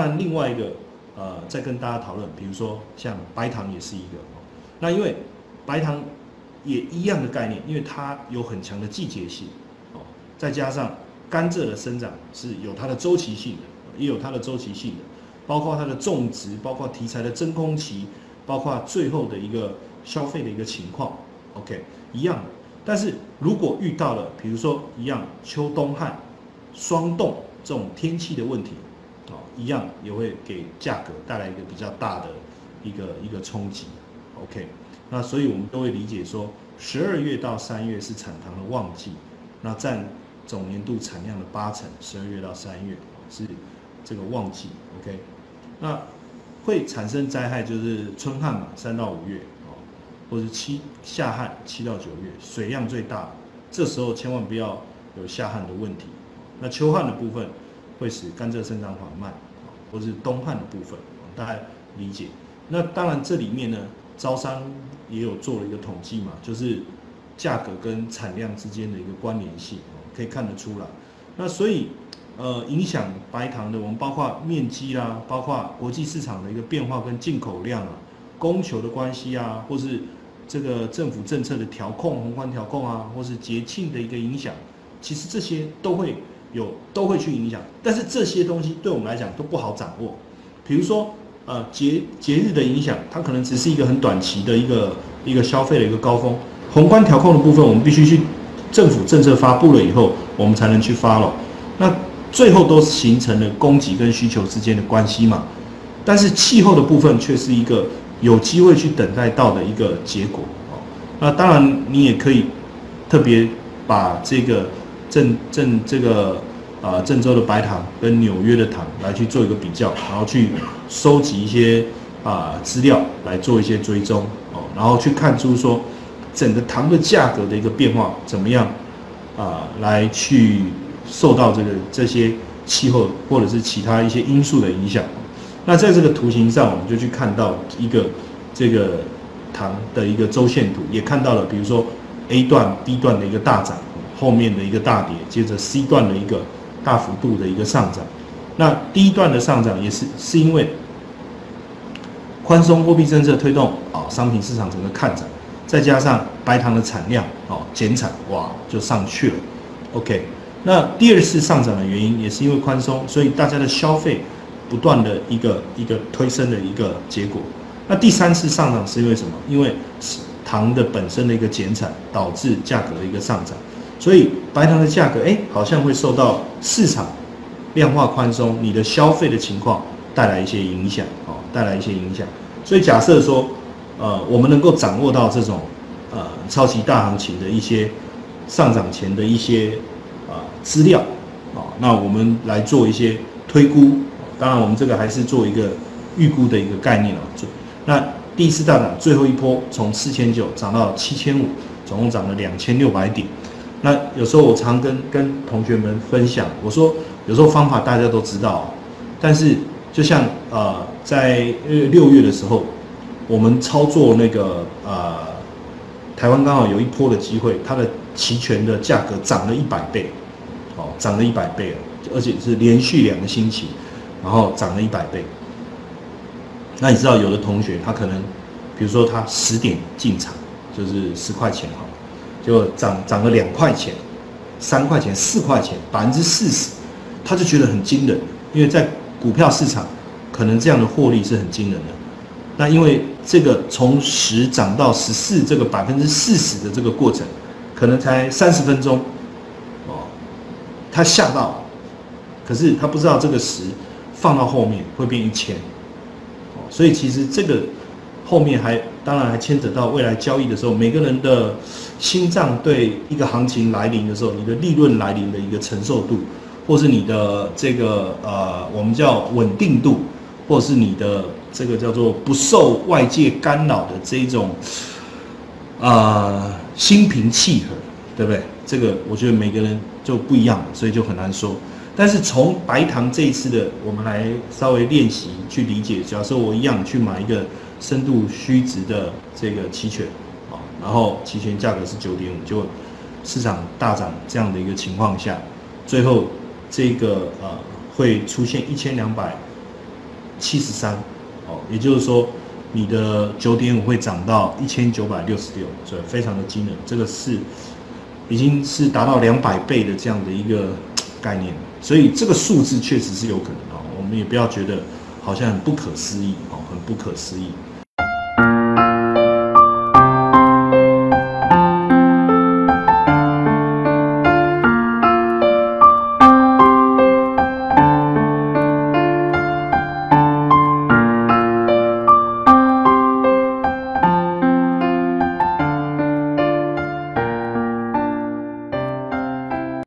然另外一个呃，再跟大家讨论，比如说像白糖也是一个，那因为白糖也一样的概念，因为它有很强的季节性哦，再加上甘蔗的生长是有它的周期性的，也有它的周期性的，包括它的种植，包括题材的真空期，包括最后的一个消费的一个情况，OK，一样的。但是如果遇到了，比如说一样秋冬旱、霜冻这种天气的问题，啊，一样也会给价格带来一个比较大的一个一个冲击。OK，那所以我们都会理解说，十二月到三月是产糖的旺季，那占总年度产量的八成，十二月到三月是这个旺季。OK，那会产生灾害就是春旱嘛，三到五月。或者七夏旱七到九月水量最大，这时候千万不要有下旱的问题。那秋旱的部分会使甘蔗生长缓慢，或是冬旱的部分，大家理解。那当然这里面呢，招商也有做了一个统计嘛，就是价格跟产量之间的一个关联性，可以看得出来。那所以呃，影响白糖的，我们包括面积啦，包括国际市场的一个变化跟进口量啊，供求的关系啊，或是这个政府政策的调控、宏观调控啊，或是节庆的一个影响，其实这些都会有，都会去影响。但是这些东西对我们来讲都不好掌握。比如说，呃，节节日的影响，它可能只是一个很短期的一个一个消费的一个高峰。宏观调控的部分，我们必须去政府政策发布了以后，我们才能去发了。那最后都形成了供给跟需求之间的关系嘛。但是气候的部分却是一个。有机会去等待到的一个结果，那当然你也可以特别把这个郑郑这个啊郑州的白糖跟纽约的糖来去做一个比较，然后去收集一些啊资料来做一些追踪哦，然后去看出说整个糖的价格的一个变化怎么样啊，来去受到这个这些气候或者是其他一些因素的影响。那在这个图形上，我们就去看到一个这个糖的一个周线图，也看到了，比如说 A 段、B 段的一个大涨，后面的一个大跌，接着 C 段的一个大幅度的一个上涨。那第一段的上涨也是是因为宽松货币政策推动啊，商品市场整个看涨，再加上白糖的产量哦减产，哇就上去了。OK，那第二次上涨的原因也是因为宽松，所以大家的消费。不断的一个一个推升的一个结果，那第三次上涨是因为什么？因为糖的本身的一个减产导致价格的一个上涨，所以白糖的价格哎好像会受到市场量化宽松、你的消费的情况带来一些影响哦，带来一些影响。所以假设说，呃，我们能够掌握到这种呃超级大行情的一些上涨前的一些啊资料啊，那我们来做一些推估。当然，我们这个还是做一个预估的一个概念啊。就那第一次大涨，最后一波从四千九涨到七千五，总共涨了两千六百点。那有时候我常跟跟同学们分享，我说有时候方法大家都知道，但是就像呃在六月的时候，我们操作那个呃台湾刚好有一波的机会，它的期权的价格涨了一百倍，哦，涨了一百倍了，而且是连续两个星期。然后涨了一百倍，那你知道有的同学他可能，比如说他十点进场，就是十块钱哈，就涨涨了两块钱、三块钱、四块钱，百分之四十，他就觉得很惊人，因为在股票市场，可能这样的获利是很惊人的。那因为这个从十涨到十四，这个百分之四十的这个过程，可能才三十分钟，哦，他吓到，可是他不知道这个十。放到后面会变一千，哦，所以其实这个后面还当然还牵扯到未来交易的时候，每个人的心脏对一个行情来临的时候，你的利润来临的一个承受度，或是你的这个呃我们叫稳定度，或是你的这个叫做不受外界干扰的这一种啊心平气和，对不对？这个我觉得每个人就不一样，所以就很难说。但是从白糖这一次的，我们来稍微练习去理解。假设我一样去买一个深度虚值的这个期权，啊，然后期权价格是九点五，就市场大涨这样的一个情况下，最后这个呃会出现一千两百七十三，哦，也就是说你的九点五会涨到一千九百六十六，所以非常的惊人，这个是已经是达到两百倍的这样的一个概念，所以这个数字确实是有可能哦，我们也不要觉得好像很不可思议哦，很不可思议。